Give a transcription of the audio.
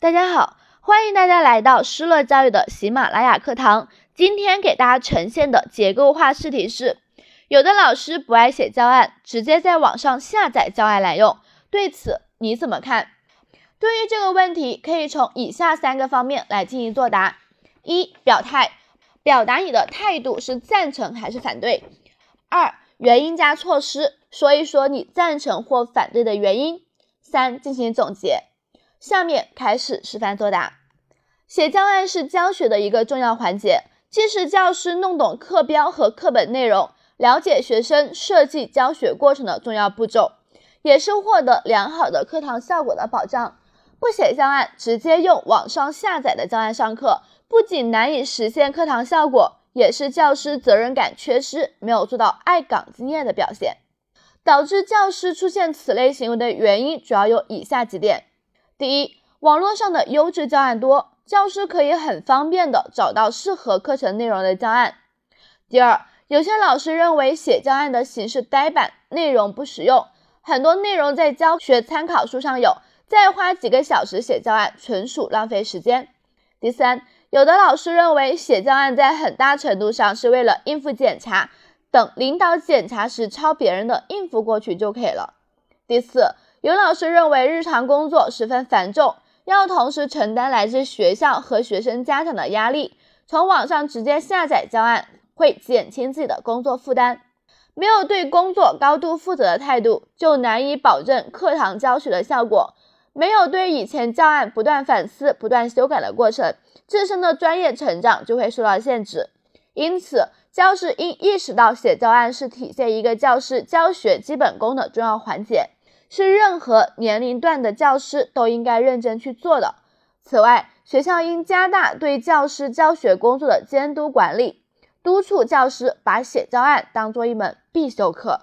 大家好，欢迎大家来到施乐教育的喜马拉雅课堂。今天给大家呈现的结构化试题是：有的老师不爱写教案，直接在网上下载教案来用，对此你怎么看？对于这个问题，可以从以下三个方面来进行作答：一、表态，表达你的态度是赞成还是反对；二、原因加措施，说一说你赞成或反对的原因；三、进行总结。下面开始示范作答。写教案是教学的一个重要环节，既是教师弄懂课标和课本内容，了解学生设计教学过程的重要步骤，也是获得良好的课堂效果的保障。不写教案，直接用网上下载的教案上课，不仅难以实现课堂效果，也是教师责任感缺失，没有做到爱岗敬业的表现。导致教师出现此类行为的原因，主要有以下几点。第一，网络上的优质教案多，教师可以很方便的找到适合课程内容的教案。第二，有些老师认为写教案的形式呆板，内容不实用，很多内容在教学参考书上有，再花几个小时写教案，纯属浪费时间。第三，有的老师认为写教案在很大程度上是为了应付检查，等领导检查时抄别人的应付过去就可以了。第四。有老师认为日常工作十分繁重，要同时承担来自学校和学生家长的压力，从网上直接下载教案会减轻自己的工作负担。没有对工作高度负责的态度，就难以保证课堂教学的效果。没有对以前教案不断反思、不断修改的过程，自身的专业成长就会受到限制。因此，教师应意识到写教案是体现一个教师教学基本功的重要环节。是任何年龄段的教师都应该认真去做的。此外，学校应加大对教师教学工作的监督管理，督促教师把写教案当做一门必修课。